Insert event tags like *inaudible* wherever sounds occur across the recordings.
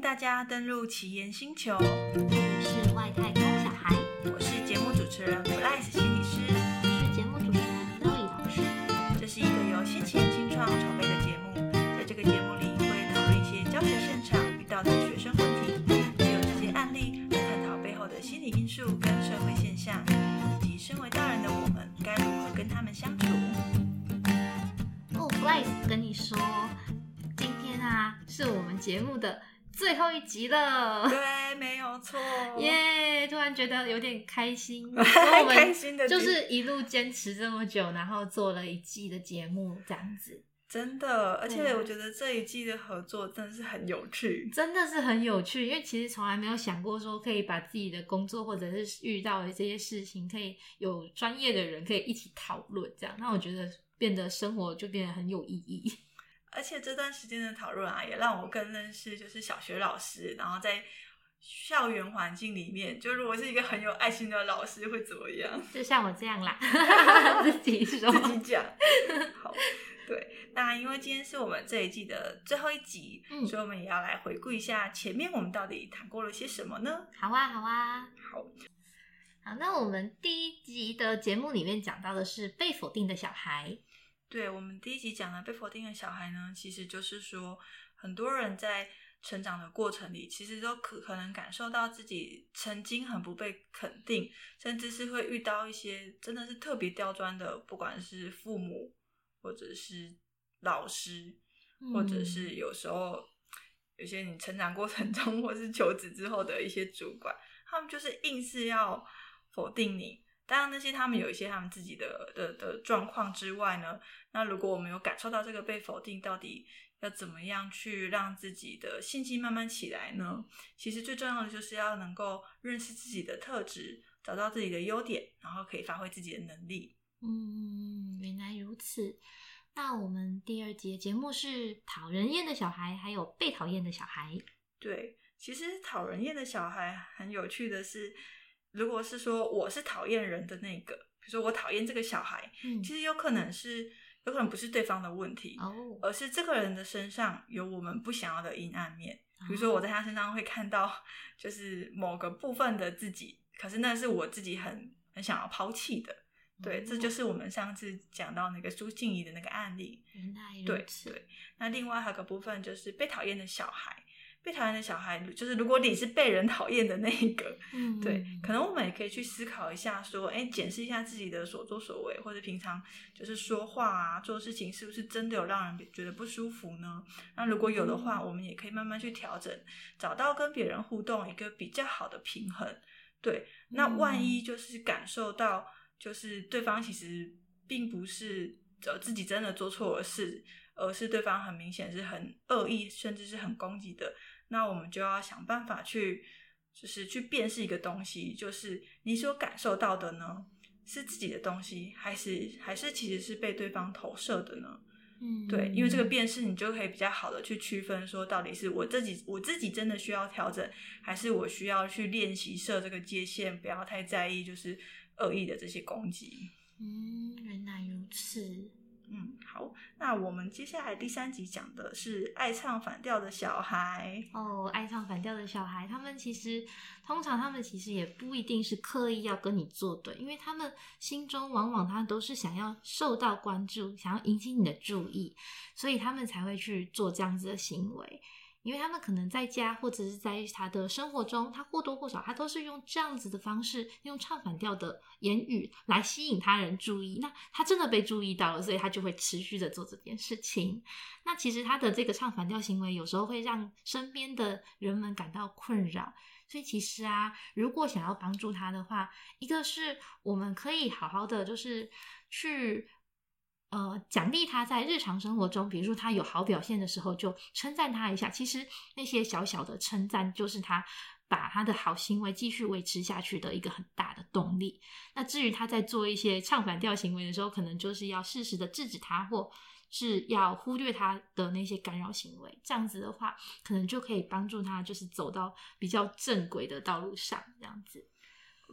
迎大家登录奇岩星球，我是外太空小孩，我是节目主持人 Blythe 心理师，我是节目主持人老师。这是一个由先前青创筹备的节目，在这个节目里会讨论一些教学现场遇到的学生问题，借由这些案例来探讨背后的心理因素跟社会现象，以及身为大人的我们该如何跟他们相处。哦，Blythe 跟你说，今天啊是我们节目的。最后一集了，对，没有错，*laughs* 耶！突然觉得有点开心，*laughs* 开心的就是一路坚持这么久，然后做了一季的节目，这样子，真的，而且我觉得这一季的合作真的是很有趣，真的是很有趣，因为其实从来没有想过说可以把自己的工作或者是遇到的这些事情，可以有专业的人可以一起讨论，这样，那我觉得变得生活就变得很有意义。而且这段时间的讨论啊，也让我更认识就是小学老师，然后在校园环境里面，就如果是一个很有爱心的老师会怎么样？*laughs* 就像我这样啦，*laughs* 自己说自己讲。好，对，那因为今天是我们这一季的最后一集，嗯，所以我们也要来回顾一下前面我们到底谈过了些什么呢？好啊，好啊，好。好，那我们第一集的节目里面讲到的是被否定的小孩。对，我们第一集讲的被否定的小孩呢，其实就是说，很多人在成长的过程里，其实都可可能感受到自己曾经很不被肯定，甚至是会遇到一些真的是特别刁钻的，不管是父母，或者是老师，或者是有时候有些你成长过程中或是求职之后的一些主管，他们就是硬是要否定你。当然，那些他们有一些他们自己的的的状况之外呢，那如果我们有感受到这个被否定，到底要怎么样去让自己的信心慢慢起来呢？其实最重要的就是要能够认识自己的特质，找到自己的优点，然后可以发挥自己的能力。嗯，原来如此。那我们第二节节目是讨人厌的小孩，还有被讨厌的小孩。对，其实讨人厌的小孩很有趣的是。如果是说我是讨厌人的那个，比如说我讨厌这个小孩，嗯，其实有可能是有可能不是对方的问题，哦，而是这个人的身上有我们不想要的阴暗面。比如说我在他身上会看到，就是某个部分的自己，可是那是我自己很很想要抛弃的。对，这就是我们上次讲到那个苏静怡的那个案例。原来对对，那另外还有个部分就是被讨厌的小孩。被讨厌的小孩，就是如果你是被人讨厌的那一个，嗯，对，可能我们也可以去思考一下，说，哎，检视一下自己的所作所为，或者平常就是说话啊、做事情，是不是真的有让人觉得不舒服呢？那如果有的话，我们也可以慢慢去调整，找到跟别人互动一个比较好的平衡。对，那万一就是感受到，就是对方其实并不是呃自己真的做错了事。而是对方很明显是很恶意，甚至是很攻击的，那我们就要想办法去，就是去辨识一个东西，就是你所感受到的呢，是自己的东西，还是还是其实是被对方投射的呢？嗯，对，因为这个辨识，你就可以比较好的去区分，说到底是我自己我自己真的需要调整，还是我需要去练习设这个界限，不要太在意就是恶意的这些攻击。嗯，原来如此。嗯，好，那我们接下来第三集讲的是爱唱反调的小孩哦。爱唱反调的小孩，他们其实通常他们其实也不一定是刻意要跟你作对，因为他们心中往往他都是想要受到关注，想要引起你的注意，所以他们才会去做这样子的行为。因为他们可能在家或者是在他的生活中，他或多或少他都是用这样子的方式，用唱反调的言语来吸引他人注意。那他真的被注意到了，所以他就会持续的做这件事情。那其实他的这个唱反调行为，有时候会让身边的人们感到困扰。所以其实啊，如果想要帮助他的话，一个是我们可以好好的就是去。呃，奖励他在日常生活中，比如说他有好表现的时候，就称赞他一下。其实那些小小的称赞，就是他把他的好行为继续维持下去的一个很大的动力。那至于他在做一些唱反调行为的时候，可能就是要适时的制止他，或是要忽略他的那些干扰行为。这样子的话，可能就可以帮助他，就是走到比较正轨的道路上，这样子。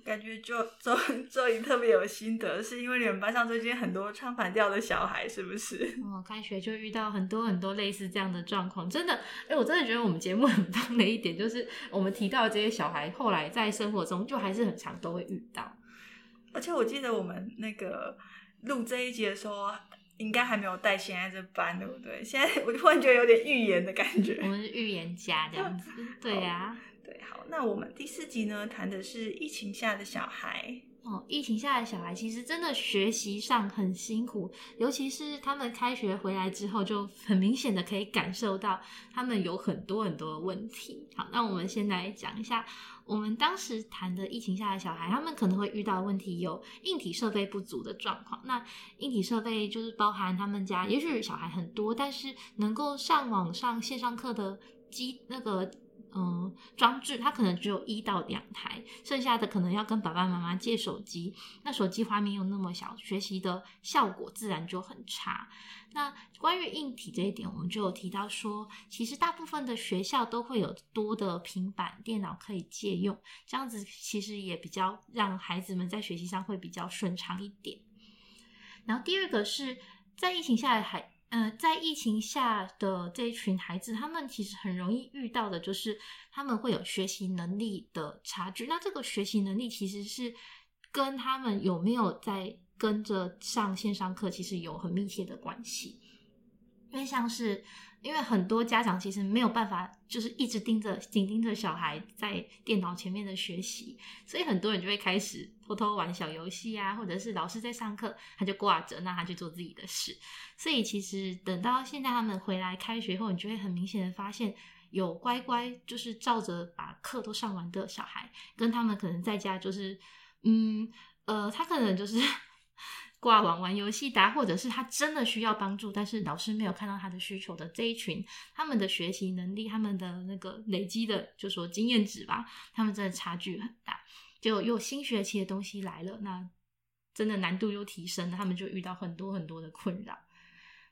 感觉就周周莹特别有心得，是因为你们班上最近很多唱反调的小孩，是不是？*laughs* 哦，开学就遇到很多很多类似这样的状况，真的，哎、欸，我真的觉得我们节目很棒的一点，就是我们提到的这些小孩，后来在生活中就还是很常都会遇到。而且我记得我们那个录这一集的时候，应该还没有带现在这班，对不对？现在 *laughs* 我突然觉得有点预言的感觉，我们是预言家这样子，对呀、啊。对，好，那我们第四集呢，谈的是疫情下的小孩。哦，疫情下的小孩其实真的学习上很辛苦，尤其是他们开学回来之后，就很明显的可以感受到他们有很多很多的问题。好，那我们先来讲一下我们当时谈的疫情下的小孩，他们可能会遇到的问题有硬体设备不足的状况。那硬体设备就是包含他们家，也许小孩很多，但是能够上网上线上课的机那个。嗯，装置它可能只有一到两台，剩下的可能要跟爸爸妈妈借手机。那手机画面又那么小，学习的效果自然就很差。那关于硬体这一点，我们就有提到说，其实大部分的学校都会有多的平板电脑可以借用，这样子其实也比较让孩子们在学习上会比较顺畅一点。然后第二个是在疫情下的还。呃，在疫情下的这一群孩子，他们其实很容易遇到的就是他们会有学习能力的差距。那这个学习能力其实是跟他们有没有在跟着上线上课，其实有很密切的关系。因为像是。因为很多家长其实没有办法，就是一直盯着、紧盯着小孩在电脑前面的学习，所以很多人就会开始偷偷玩小游戏啊，或者是老师在上课，他就挂着，让他去做自己的事。所以其实等到现在他们回来开学后，你就会很明显的发现，有乖乖就是照着把课都上完的小孩，跟他们可能在家就是，嗯，呃，他可能就是。挂网玩游戏打，或者是他真的需要帮助，但是老师没有看到他的需求的这一群，他们的学习能力，他们的那个累积的，就说经验值吧，他们真的差距很大。就又新学期的东西来了，那真的难度又提升了，他们就遇到很多很多的困扰。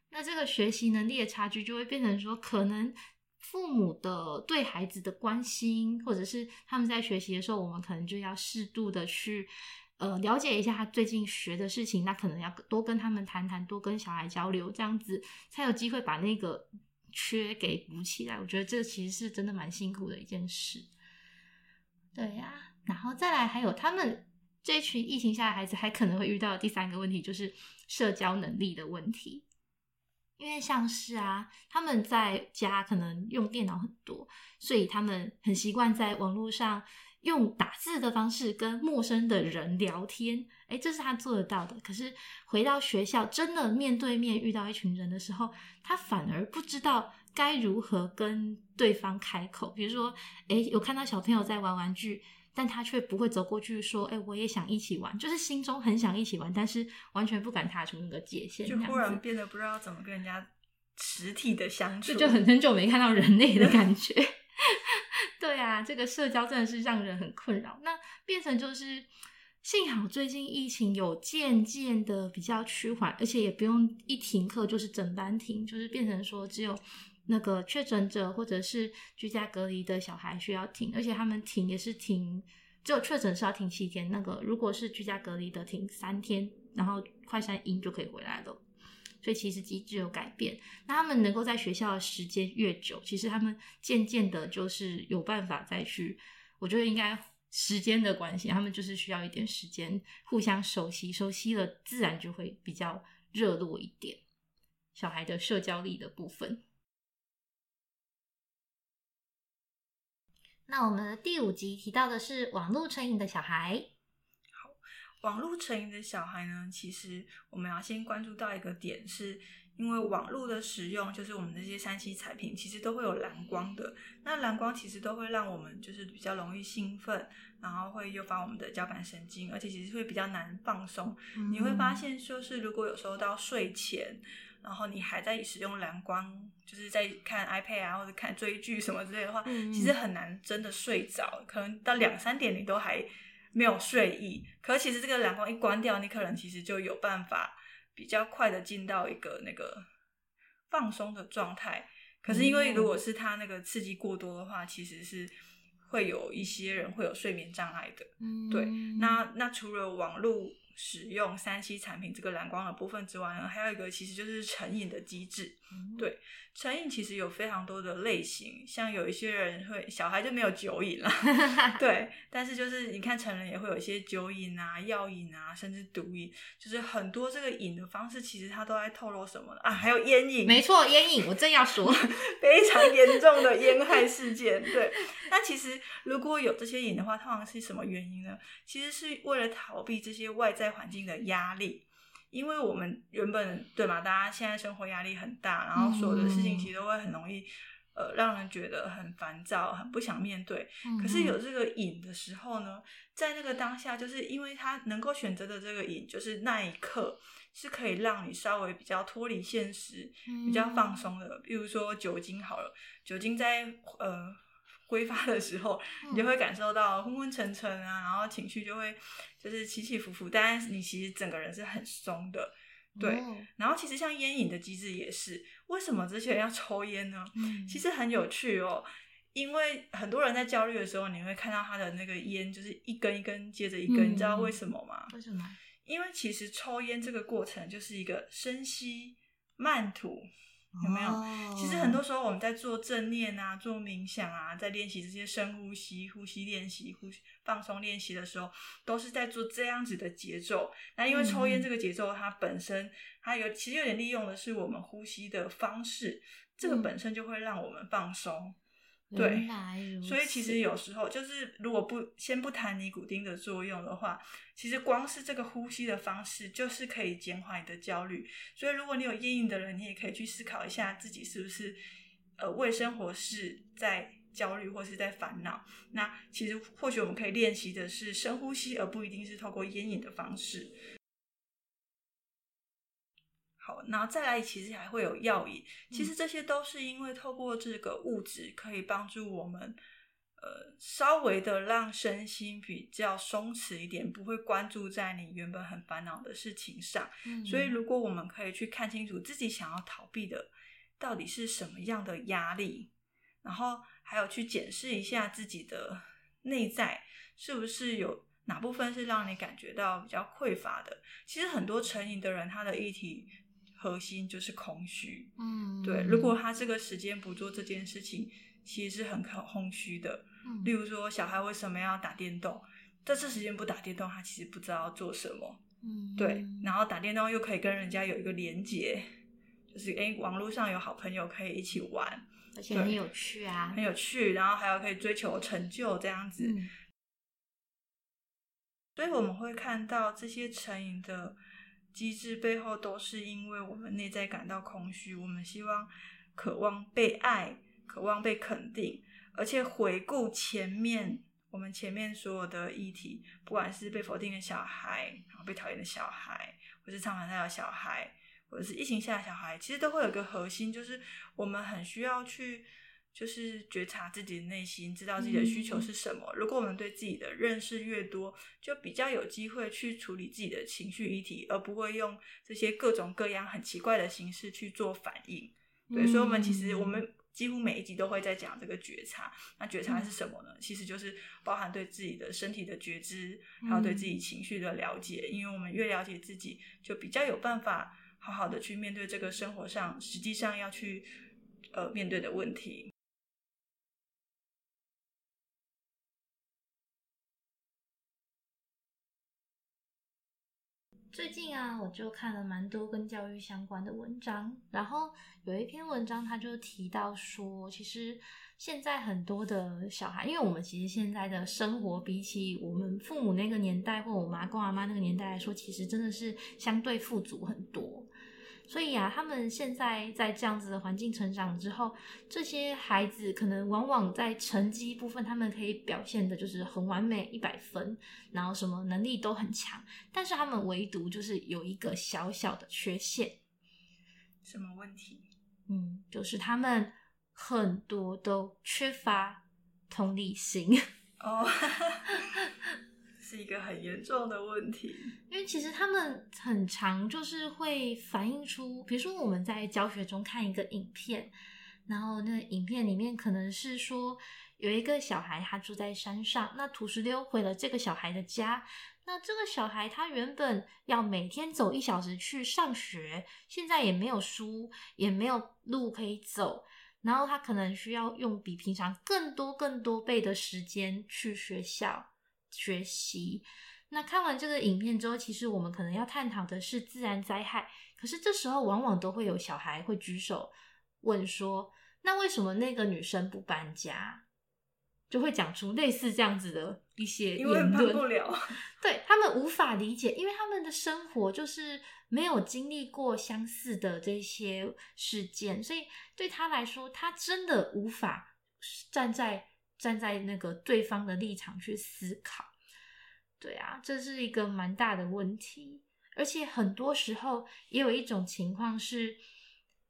那这个学习能力的差距就会变成说，可能父母的对孩子的关心，或者是他们在学习的时候，我们可能就要适度的去。呃，了解一下他最近学的事情，那可能要多跟他们谈谈，多跟小孩交流，这样子才有机会把那个缺给补起来。我觉得这其实是真的蛮辛苦的一件事。对呀、然后再来还有他们这群疫情下的孩子，还可能会遇到的第三个问题，就是社交能力的问题。因为像是啊，他们在家可能用电脑很多，所以他们很习惯在网络上。用打字的方式跟陌生的人聊天，诶，这是他做得到的。可是回到学校，真的面对面遇到一群人的时候，他反而不知道该如何跟对方开口。比如说，诶，有看到小朋友在玩玩具，但他却不会走过去说：“诶，我也想一起玩。”就是心中很想一起玩，但是完全不敢踏出那个界限，就忽然变得不知道怎么跟人家实体的相处，就就很很久没看到人类的感觉。*laughs* 对啊，这个社交真的是让人很困扰。那变成就是，幸好最近疫情有渐渐的比较趋缓，而且也不用一停课就是整班停，就是变成说只有那个确诊者或者是居家隔离的小孩需要停，而且他们停也是停，只有确诊是要停七天，那个如果是居家隔离的停三天，然后快筛阴就可以回来了。所以其实机制有改变，那他们能够在学校的时间越久，其实他们渐渐的就是有办法再去。我觉得应该时间的关系，他们就是需要一点时间互相熟悉，熟悉了自然就会比较热络一点。小孩的社交力的部分。那我们的第五集提到的是网络成瘾的小孩。网络成瘾的小孩呢，其实我们要先关注到一个点，是因为网络的使用，就是我们这些三 C 产品，其实都会有蓝光的。那蓝光其实都会让我们就是比较容易兴奋，然后会诱发我们的交感神经，而且其实会比较难放松。嗯。你会发现，就是如果有时候到睡前，然后你还在使用蓝光，就是在看 iPad 啊，或者看追剧什么之类的话，嗯，其实很难真的睡着，可能到两三点你都还。没有睡意，可其实这个蓝光一关掉，你可能其实就有办法比较快的进到一个那个放松的状态。可是因为如果是他那个刺激过多的话，其实是会有一些人会有睡眠障碍的。嗯，对。那那除了网络使用三 C 产品这个蓝光的部分之外呢，还有一个其实就是成瘾的机制。嗯、对，成瘾其实有非常多的类型，像有一些人会小孩就没有酒瘾了，*laughs* 对。但是就是你看成人也会有一些酒瘾啊、药瘾啊，甚至毒瘾，就是很多这个瘾的方式，其实它都在透露什么啊？还有烟瘾，没错，烟瘾我正要说，*laughs* 非常严重的烟害事件。对，那其实如果有这些瘾的话，通常是什么原因呢？其实是为了逃避这些外在环境的压力。因为我们原本对嘛，大家现在生活压力很大，然后所有的事情其实都会很容易，呃，让人觉得很烦躁，很不想面对。可是有这个瘾的时候呢，在那个当下，就是因为他能够选择的这个瘾，就是那一刻是可以让你稍微比较脱离现实，比较放松的。比如说酒精好了，酒精在呃。挥发的时候，你就会感受到昏昏沉沉啊，然后情绪就会就是起起伏伏，但是你其实整个人是很松的，对。然后其实像烟瘾的机制也是，为什么这些人要抽烟呢？其实很有趣哦，因为很多人在焦虑的时候，你会看到他的那个烟就是一根一根接着一根，你知道为什么吗？为什么？因为其实抽烟这个过程就是一个深吸慢吐。有没有？其实很多时候我们在做正念啊、做冥想啊，在练习这些深呼吸、呼吸练习、呼吸放松练习的时候，都是在做这样子的节奏。那因为抽烟这个节奏，它本身它有其实有点利用的是我们呼吸的方式，这个本身就会让我们放松。对，所以其实有时候就是，如果不先不谈尼古丁的作用的话，其实光是这个呼吸的方式就是可以减缓你的焦虑。所以如果你有烟瘾的人，你也可以去思考一下自己是不是呃为生活是在焦虑或是在烦恼。那其实或许我们可以练习的是深呼吸，而不一定是透过烟瘾的方式。好，然后再来，其实还会有药瘾。其实这些都是因为透过这个物质可以帮助我们，呃，稍微的让身心比较松弛一点，不会关注在你原本很烦恼的事情上。嗯。所以，如果我们可以去看清楚自己想要逃避的到底是什么样的压力，然后还有去检视一下自己的内在是不是有哪部分是让你感觉到比较匮乏的。其实很多成瘾的人，他的议题。核心就是空虚，嗯，对。如果他这个时间不做这件事情，其实是很空虚的。嗯，例如说，小孩为什么要打电动？在这时间不打电动，他其实不知道要做什么。嗯，对。然后打电动又可以跟人家有一个连接，就是诶，网络上有好朋友可以一起玩，而且很有趣啊，很有趣。然后还有可以追求成就这样子。嗯，所以我们会看到这些成瘾的。机制背后都是因为我们内在感到空虚，我们希望、渴望被爱，渴望被肯定，而且回顾前面我们前面所有的议题，不管是被否定的小孩，然后被讨厌的小孩，或是唱反调的小孩，或者是疫情下的小孩，其实都会有一个核心，就是我们很需要去。就是觉察自己的内心，知道自己的需求是什么。嗯。如果我们对自己的认识越多，就比较有机会去处理自己的情绪议题，而不会用这些各种各样很奇怪的形式去做反应。对，嗯。所以，我们其实我们几乎每一集都会在讲这个觉察。那觉察是什么呢？嗯。其实就是包含对自己的身体的觉知，还有对自己情绪的了解。因为我们越了解自己，就比较有办法好好的去面对这个生活上实际上要去呃面对的问题。最近啊，我就看了蛮多跟教育相关的文章，然后有一篇文章，他就提到说，其实现在很多的小孩，因为我们其实现在的生活比起我们父母那个年代或我们阿公阿妈那个年代来说，其实真的是相对富足很多。所以啊，他们现在在这样子的环境成长之后，这些孩子可能往往在成绩部分，他们可以表现的就是很完美，一百分，然后什么能力都很强，但是他们唯独就是有一个小小的缺陷。什么问题？嗯，就是他们很多都缺乏同理心。哦。*laughs* 是一个很严重的问题，因为其实他们很常就是会反映出，比如说我们在教学中看一个影片，然后那个影片里面可能是说有一个小孩，他住在山上，那土石流毁了这个小孩的家。那这个小孩他原本要每天走一小时去上学，现在也没有书，也没有路可以走，然后他可能需要用比平常更多更多倍的时间去学校学习。那看完这个影片之后，其实我们可能要探讨的是自然灾害，可是这时候往往都会有小孩会举手问说：“那为什么那个女生不搬家？”就会讲出类似这样子的一些言论，因为不了，对，他们无法理解，因为他们的生活就是没有经历过相似的这些事件，所以对他来说，他真的无法站在站在那个对方的立场去思考。对啊，这是一个蛮大的问题，而且很多时候也有一种情况是。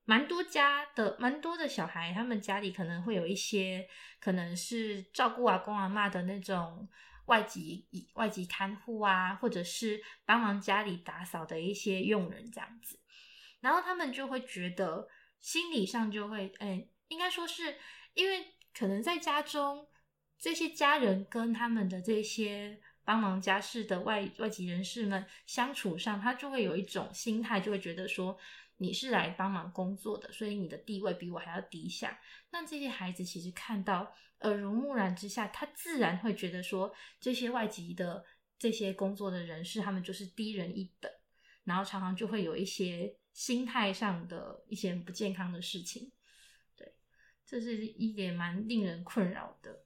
蛮多家的，蛮多的小孩，他们家里可能会有一些，可能是照顾阿公阿妈的那种外籍外籍看护啊，或者是帮忙家里打扫的一些佣人这样子，然后他们就会觉得心理上就会，哎，应该说是因为可能在家中这些家人跟他们的这些帮忙家事的外外籍人士们相处上，他就会有一种心态，就会觉得说。你是来帮忙工作的，所以你的地位比我还要低下。那这些孩子其实看到耳濡目染之下，他自然会觉得说，这些外籍的这些工作的人士，他们就是低人一等，然后常常就会有一些心态上的一些不健康的事情。对，这是一点蛮令人困扰的。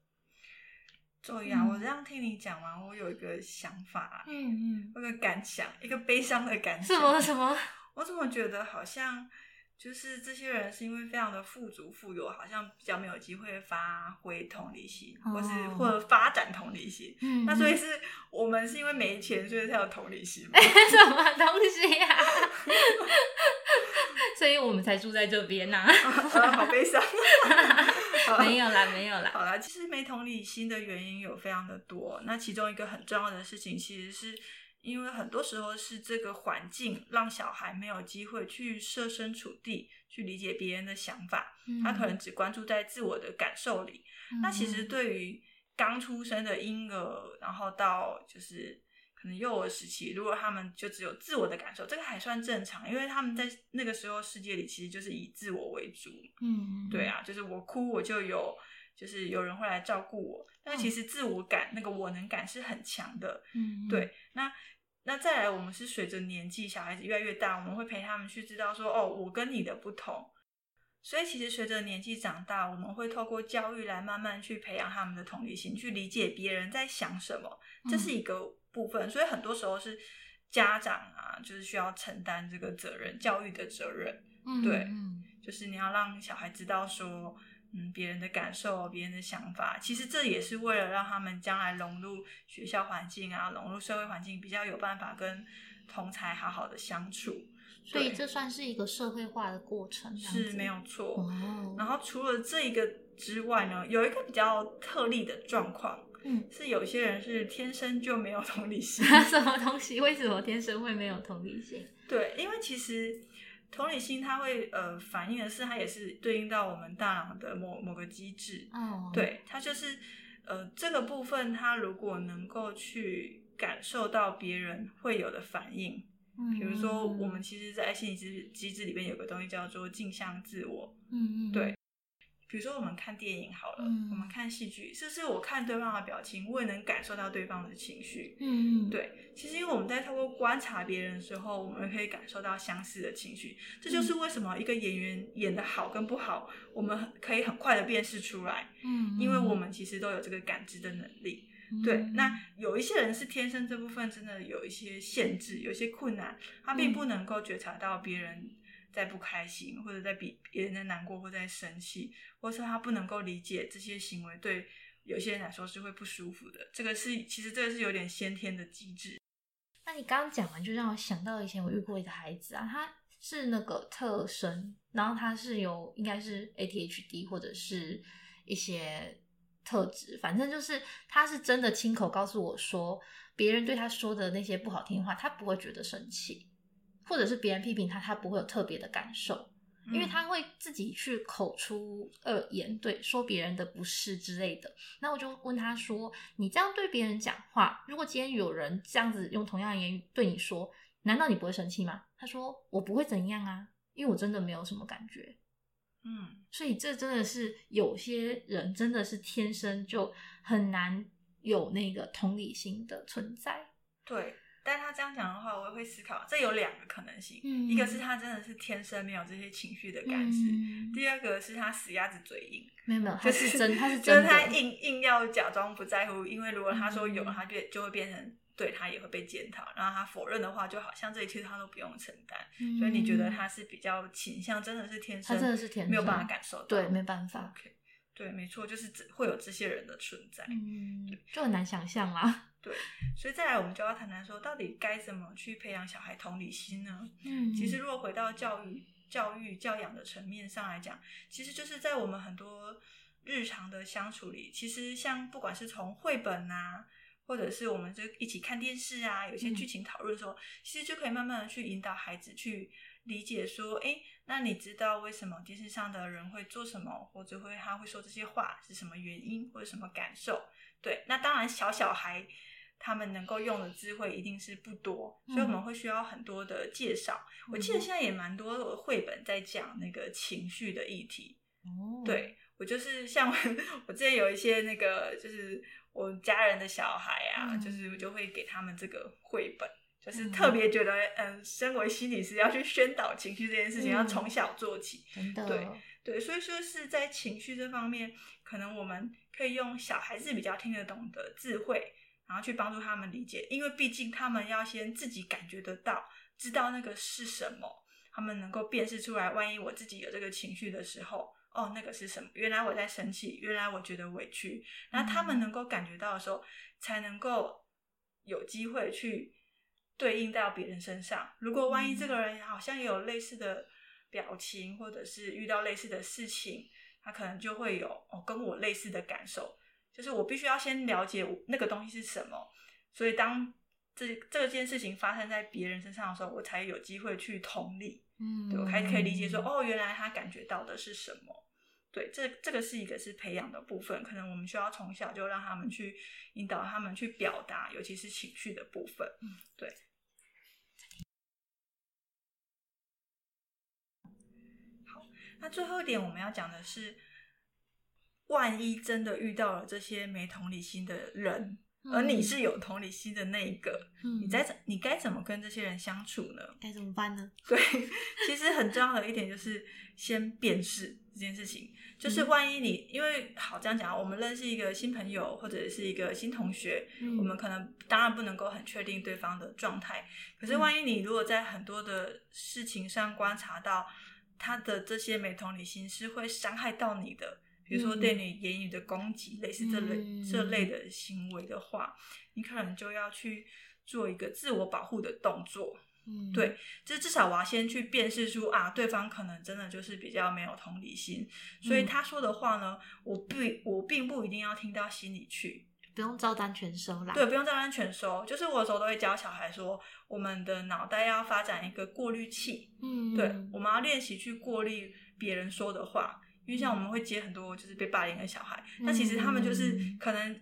所以啊，我这样听你讲完，我有一个想法，嗯嗯，有个感想，一个悲伤的感想。什么什么？我怎么觉得好像就是这些人是因为非常的富足富有，好像比较没有机会发挥同理心，或是或者发展同理心。嗯，那所以是我们是因为没钱，所以才有同理心。吗，*laughs* 什么东西呀？*laughs* 所以我们才住在这边呐。*laughs* 好悲伤。*laughs* 没有啦，没有啦。好啦，其实没同理心的原因有非常的多。那其中一个很重要的事情，其实是。因为很多时候是这个环境让小孩没有机会去设身处地去理解别人的想法，嗯、他可能只关注在自我的感受里。嗯、那其实对于刚出生的婴儿，然后到就是可能幼儿时期，如果他们就只有自我的感受，这个还算正常，因为他们在那个时候世界里其实就是以自我为主。嗯，对啊，就是我哭我就有，就是有人会来照顾我。但其实自我感、嗯、那个我能感是很强的。嗯，对，那。那再来，我们是随着年纪，小孩子越来越大，我们会陪他们去知道说，哦，我跟你的不同。所以其实随着年纪长大，我们会透过教育来慢慢去培养他们的同理心，去理解别人在想什么，这是一个部分。嗯。所以很多时候是家长啊，就是需要承担这个责任，教育的责任。嗯，对，就是你要让小孩知道说。嗯，别人的感受，别人的想法，其实这也是为了让他们将来融入学校环境啊，融入社会环境，比较有办法跟同才好好的相处。所以这算是一个社会化的过程，是没有错。哦。然后除了这一个之外呢，有一个比较特例的状况，嗯，是有些人是天生就没有同理心。*laughs* 什么东西？为什么天生会没有同理心？*laughs* 对，因为其实。同理心，它会呃反映的是，它也是对应到我们大脑的某某个机制。哦，对，它就是呃这个部分，它如果能够去感受到别人会有的反应，嗯，比如说我们其实，在心理机机制里面有个东西叫做镜像自我。嗯嗯，对。比如说，我们看电影好了，嗯、我们看戏剧，是不是我看对方的表情，我也能感受到对方的情绪？嗯，对。其实，因为我们在透过观察别人的时候，我们可以感受到相似的情绪。这就是为什么一个演员演的好跟不好，我们可以很快的辨识出来。嗯，因为我们其实都有这个感知的能力。嗯、对，那有一些人是天生这部分真的有一些限制，有一些困难，他并不能够觉察到别人在不开心，或者在比别人的难过，或在生气。或是他不能够理解这些行为，对有些人来说是会不舒服的。这个是其实这个是有点先天的机制。那你刚刚讲完，就让我想到以前我遇过一个孩子啊，他是那个特生，然后他是有应该是 ADHD 或者是一些特质，反正就是他是真的亲口告诉我说，别人对他说的那些不好听话，他不会觉得生气，或者是别人批评他，他不会有特别的感受。嗯、因为他会自己去口出恶言，对，说别人的不是之类的。那我就问他说：“你这样对别人讲话，如果今天有人这样子用同样的言语对你说，难道你不会生气吗？”他说：“我不会怎样啊，因为我真的没有什么感觉。”嗯，所以这真的是有些人真的是天生就很难有那个同理心的存在。对。但他这样讲的话，我也会思考，这有两个可能性，嗯、一个是他真的是天生没有这些情绪的感知，嗯、第二个是他死鸭子嘴硬，没有没有，他是真，他是 *laughs* 真就是他硬硬要假装不在乎，因为如果他说有，嗯、他变就会变成对他也会被检讨，然后他否认的话，就好像这一切他都不用承担，嗯、所以你觉得他是比较倾向真的是天生，他真的是天生没有办法感受到，对，没办法？对，没错，就是会有这些人的存在，嗯，就很难想象啦。对，所以再来，我们就要谈谈说，到底该怎么去培养小孩同理心呢？嗯，其实如果回到教育、教育、教养的层面上来讲，其实就是在我们很多日常的相处里，其实像不管是从绘本啊，或者是我们就一起看电视啊，有些剧情讨论的时候，嗯、其实就可以慢慢的去引导孩子去理解说，哎，那你知道为什么电视上的人会做什么，或者会他会说这些话是什么原因，或者什么感受？对，那当然小小孩。他们能够用的智慧一定是不多，所以我们会需要很多的介绍。嗯、我记得现在也蛮多的绘本在讲那个情绪的议题。哦，对，我就是像我之前有一些那个，就是我家人的小孩啊，嗯、就是我就会给他们这个绘本，就是特别觉得，嗯、呃，身为心理师要去宣导情绪这件事情，嗯、要从小做起。真的，对对，所以说是在情绪这方面，可能我们可以用小孩子比较听得懂的智慧。然后去帮助他们理解，因为毕竟他们要先自己感觉得到，知道那个是什么，他们能够辨识出来。万一我自己有这个情绪的时候，哦，那个是什么？原来我在生气，原来我觉得委屈。然后他们能够感觉到的时候，才能够有机会去对应到别人身上。如果万一这个人好像也有类似的表情，或者是遇到类似的事情，他可能就会有哦跟我类似的感受。就是我必须要先了解那个东西是什么，所以当这这件事情发生在别人身上的时候，我才有机会去同理，嗯，对，我还可以理解说，哦，原来他感觉到的是什么，对，这这个是一个是培养的部分，可能我们需要从小就让他们去引导他们去表达，尤其是情绪的部分，嗯，对。好，那最后一点我们要讲的是。万一真的遇到了这些没同理心的人，嗯、而你是有同理心的那一个，嗯、你在怎你该怎么跟这些人相处呢？该怎么办呢？对，*laughs* 其实很重要的一点就是先辨识这件事情。就是万一你因为好这样讲，我们认识一个新朋友或者是一个新同学，嗯、我们可能当然不能够很确定对方的状态。可是万一你如果在很多的事情上观察到他的这些没同理心是会伤害到你的。比如说对你言语的攻击，嗯、类似这类、嗯、这类的行为的话，你可能就要去做一个自我保护的动作。嗯，对，就至少我要先去辨识出啊，对方可能真的就是比较没有同理心，所以他说的话呢，我不我并不一定要听到心里去，不用照单全收啦。对，不用照单全收。就是我有时候都会教小孩说，我们的脑袋要发展一个过滤器。嗯，对，我们要练习去过滤别人说的话。因为像我们会接很多就是被霸凌的小孩，那、嗯、其实他们就是可能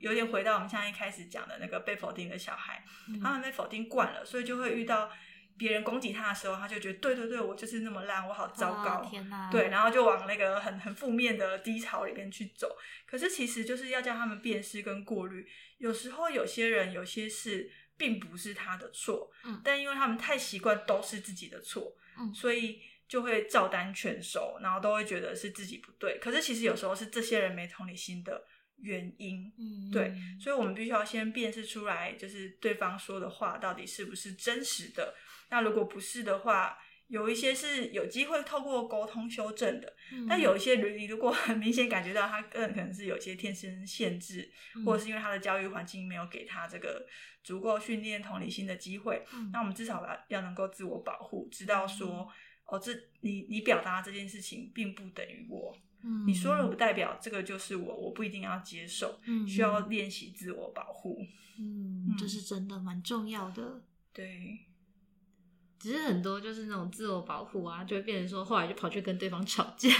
有点回到我们现在一开始讲的那个被否定的小孩，嗯、他们被否定惯了，所以就会遇到别人攻击他的时候，他就觉得对对对，我就是那么烂，我好糟糕，哦、天哪，对，然后就往那个很很负面的低潮里面去走。可是其实就是要叫他们辨识跟过滤，有时候有些人有些事并不是他的错，嗯，但因为他们太习惯都是自己的错，嗯，所以。就会照单全收，然后都会觉得是自己不对。可是其实有时候是这些人没同理心的原因，嗯，对。所以我们必须要先辨识出来，就是对方说的话到底是不是真实的。那如果不是的话，有一些是有机会透过沟通修正的。嗯，但有一些你如果很明显感觉到他个人可能是有些天生限制，嗯，或者是因为他的教育环境没有给他这个足够训练同理心的机会，嗯，那我们至少要要能够自我保护，知道说。哦，这你你表达这件事情并不等于我，嗯，你说了不代表这个就是我，我不一定要接受，嗯，需要练习自我保护，嗯，这是真的蛮重要的，对，只是很多就是那种自我保护啊，就会变成说后来就跑去跟对方吵架，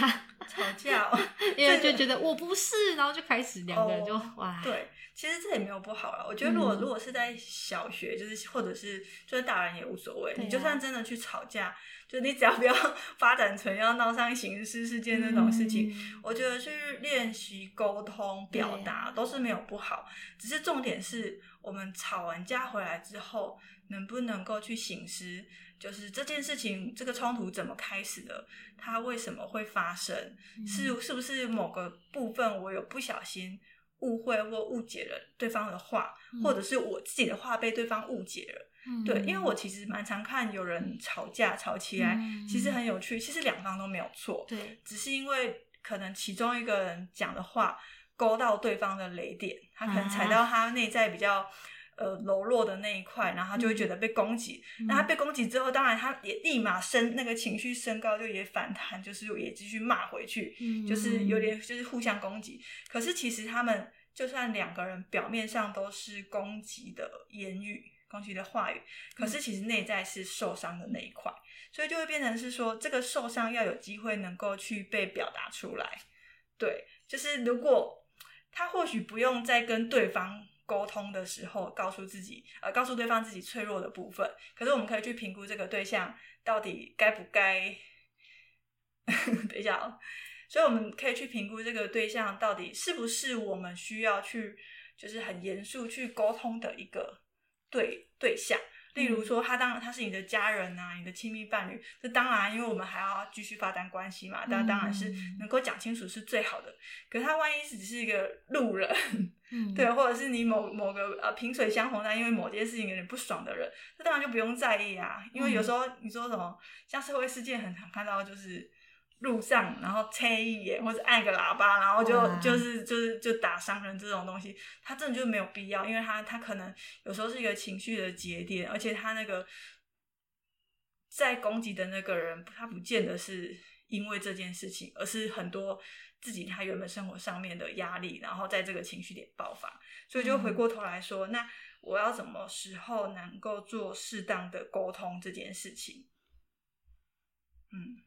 吵架，哦，*laughs* 因为就觉得我不是，然后就开始两个人就、哦、哇。对，其实这也没有不好了。我觉得如果、嗯、如果是在小学，就是或者是就是大人也无所谓，啊、你就算真的去吵架，就你只要不要 *laughs* 发展成要闹上刑事事件那种事情，嗯、我觉得去练习沟通表达都是没有不好，只是重点是我们吵完架回来之后，能不能够去醒思。就是这件事情，这个冲突怎么开始的？它为什么会发生？嗯、是是不是某个部分我有不小心误会或误解了对方的话，嗯、或者是我自己的话被对方误解了？嗯、对，因为我其实蛮常看有人吵架吵起来，嗯、其实很有趣。其实两方都没有错，对，只是因为可能其中一个人讲的话勾到对方的雷点，他可能踩到他内在比较。呃，柔弱的那一块，然后他就会觉得被攻击。嗯、那他被攻击之后，当然他也立马升那个情绪升高，就也反弹，就是也继续骂回去，嗯、就是有点就是互相攻击。可是其实他们就算两个人表面上都是攻击的言语、攻击的话语，可是其实内在是受伤的那一块，所以就会变成是说，这个受伤要有机会能够去被表达出来。对，就是如果他或许不用再跟对方。沟通的时候，告诉自己，呃，告诉对方自己脆弱的部分。可是我们可以去评估这个对象到底该不该，*laughs* 等一下哦。所以我们可以去评估这个对象到底是不是我们需要去，就是很严肃去沟通的一个对对象。例如说，他当然他是你的家人啊，你的亲密伴侣，这当然，因为我们还要继续发展关系嘛，那当然是能够讲清楚是最好的。可是他万一只是一个路人，嗯、*laughs* 对，或者是你某某个呃萍水相逢，但因为某件事情有点不爽的人，那当然就不用在意啊。因为有时候你说什么，像社会事件很常看到就是。路上，然后切一眼或者按个喇叭，然后就哇就是就是就打伤人这种东西，他真的就没有必要，因为他他可能有时候是一个情绪的节点，而且他那个在攻击的那个人，他不见得是因为这件事情，而是很多自己他原本生活上面的压力，然后在这个情绪点爆发，所以就回过头来说，嗯、那我要什么时候能够做适当的沟通这件事情？嗯。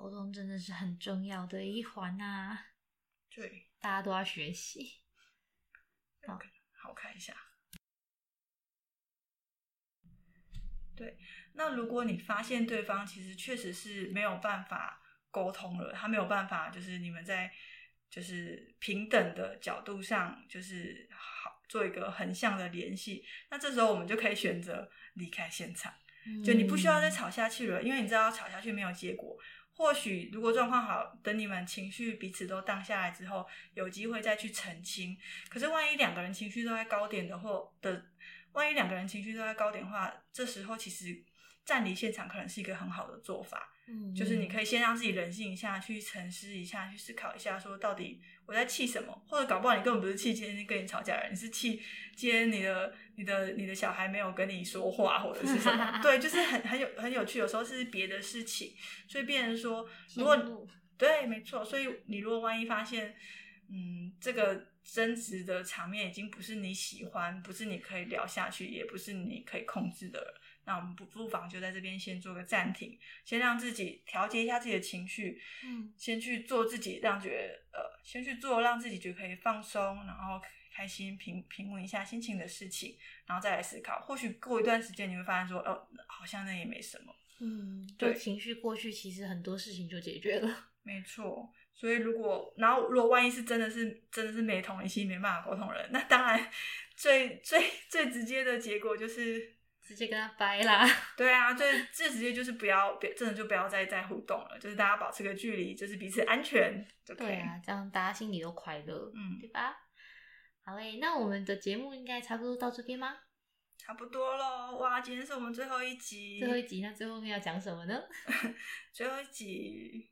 沟通真的是很重要的一环啊！对，大家都要学习。好，okay, 好看一下。对，那如果你发现对方其实确实是没有办法沟通了，他没有办法，就是你们在就是平等的角度上，就是好做一个横向的联系，那这时候我们就可以选择离开现场，嗯、就你不需要再吵下去了，因为你知道吵下去没有结果。或许如果状况好，等你们情绪彼此都荡下来之后，有机会再去澄清。可是万一两个人情绪都在高点的或的，万一两个人情绪都在高点的话，这时候其实暂离现场可能是一个很好的做法。嗯，就是你可以先让自己冷静一下，去沉思一下，去思考一下，说到底我在气什么？或者搞不好你根本不是气今天跟你吵架的人，你是气今天你的你的你的小孩没有跟你说话，或者是什么？对，就是很很有很有趣，有时候是别的事情，所以变成说，如果对，没错，所以你如果万一发现，嗯，这个争执的场面已经不是你喜欢，不是你可以聊下去，也不是你可以控制的了。那我们不不妨就在这边先做个暂停，先让自己调节一下自己的情绪，嗯，先去做自己让觉得呃，先去做让自己觉得可以放松，然后开心平平稳一下心情的事情，然后再来思考。或许过一段时间你会发现说，哦，好像那也没什么，嗯，对，情绪过去，其实很多事情就解决了。*laughs* 没错，所以如果然后如果万一是真的是真的是没同理心，没办法沟通的人，那当然最最最直接的结果就是。直接跟他掰啦，*laughs* 对啊，这这直接就是不要，别真的就不要再再互动了，就是大家保持个距离，就是彼此安全就可以。对啊，这样大家心里都快乐，嗯，对吧？好嘞，那我们的节目应该差不多到这边吗？差不多喽，哇，今天是我们最后一集，最后一集，那最后面要讲什么呢？*laughs* 最后一集，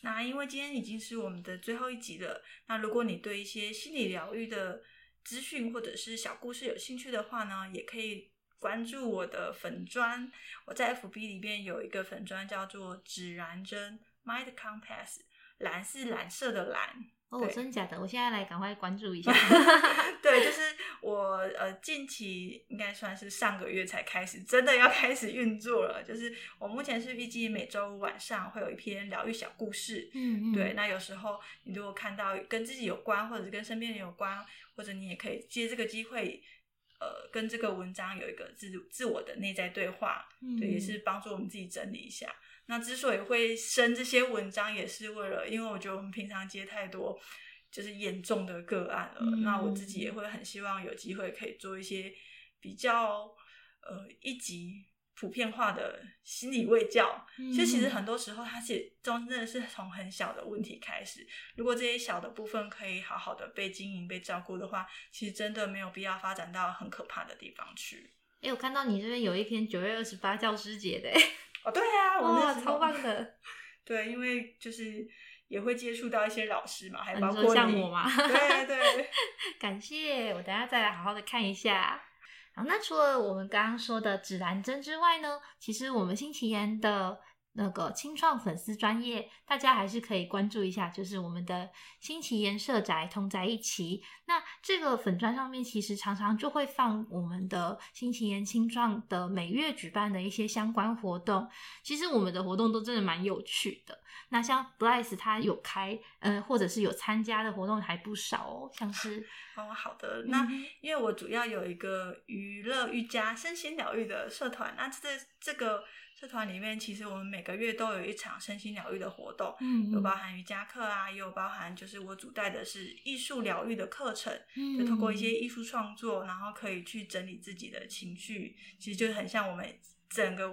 那因为今天已经是我们的最后一集了，那如果你对一些心理疗愈的资讯或者是小故事有兴趣的话呢，也可以。关注我的粉专，我在 FB 里边有一个粉专叫做“指南针 Mind Compass”，蓝是蓝色的蓝，哦，真假的？我现在来赶快关注一下。*laughs* *laughs* 对，就是我呃近期应该算是上个月才开始，真的要开始运作了。就是我目前是预计每周五晚上会有一篇疗愈小故事。嗯嗯。对，那有时候你如果看到跟自己有关，或者是跟身边人有关，或者你也可以借这个机会，呃，跟这个文章有一个自自我的内在对话。嗯。对，也是帮助我们自己整理一下。那之所以会生这些文章，也是为了，因为我觉得我们平常接太多就是严重的个案了。嗯、那我自己也会很希望有机会可以做一些比较呃一级普遍化的心理卫教。嗯、就其实很多时候，它其实真的是从很小的问题开始。如果这些小的部分可以好好的被经营、被照顾的话，其实真的没有必要发展到很可怕的地方去。哎、欸，我看到你这边有一篇九月二十八教师节的。哦，对啊，我那超棒的。*laughs* 对，因为就是也会接触到一些老师嘛，还包括像我嘛。对对，*laughs* 感谢，我等下再来好好的看一下。好，那除了我们刚刚说的指南针之外呢，其实我们新奇颜的。那个青创粉丝专业，大家还是可以关注一下，就是我们的新奇颜社宅同在一起。那这个粉砖上面其实常常就会放我们的新奇颜青创的每月举办的一些相关活动。其实我们的活动都真的蛮有趣的。那像 Blythe 他有开，嗯、呃，或者是有参加的活动还不少哦，像是哦，好的。那因为我主要有一个娱乐瑜伽身心疗愈的社团，那这这个。社团里面，其实我们每个月都有一场身心疗愈的活动，嗯，有包含瑜伽课啊，也有包含就是我主带的是艺术疗愈的课程，嗯，就通过一些艺术创作，然后可以去整理自己的情绪，其实就很像我们整个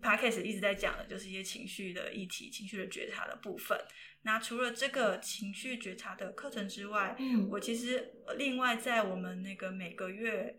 podcast 一直在讲的，就是一些情绪的议题、情绪的觉察的部分。那除了这个情绪觉察的课程之外，嗯，我其实另外在我们那个每个月。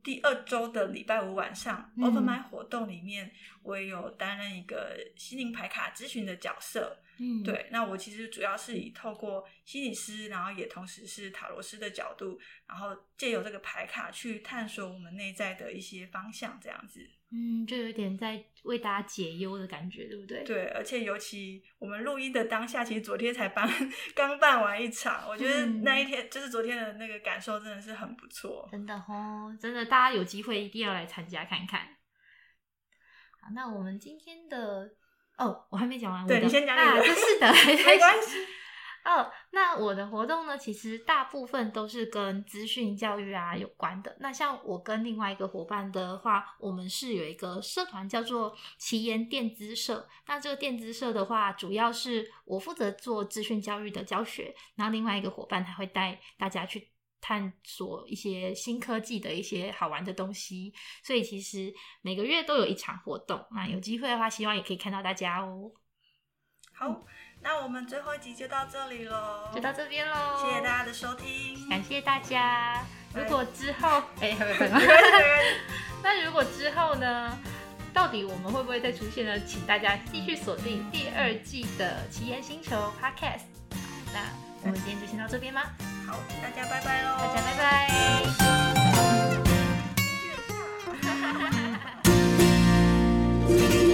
第二周的礼拜五晚上、嗯、Open Mind 活动里面，我也有担任一个心灵牌卡咨询的角色。嗯，对，那我其实主要是以透过心理师，然后也同时是塔罗师的角度，然后借由这个牌卡去探索我们内在的一些方向，这样子。嗯，就有点在为大家解忧的感觉，对不对？对，而且尤其我们录音的当下，其实昨天才办，*laughs* 刚办完一场，我觉得那一天、嗯、就是昨天的那个感受真的是很不错。真的哦，真的，大家有机会一定要来参加看看。好，那我们今天的哦，我还没讲完，对，你先讲你的，啊、是的，*laughs* 没关系。哦，那我的活动呢，其实大部分都是跟资讯教育啊有关的。那像我跟另外一个伙伴的话，我们是有一个社团叫做奇言电资社。那这个电资社的话，主要是我负责做资讯教育的教学，然后另外一个伙伴他会带大家去探索一些新科技的一些好玩的东西。所以其实每个月都有一场活动。那有机会的话，希望也可以看到大家哦。好。那我们最后一集就到这里喽，就到这边喽。谢谢大家的收听，感谢大家。如果之后，哎，*laughs* 那如果之后呢？到底我们会不会再出现呢？请大家继续锁定第二季的《奇岩星球》Podcast。那我们今天就先到这边吗？好，大家拜拜喽！大家拜拜。*laughs*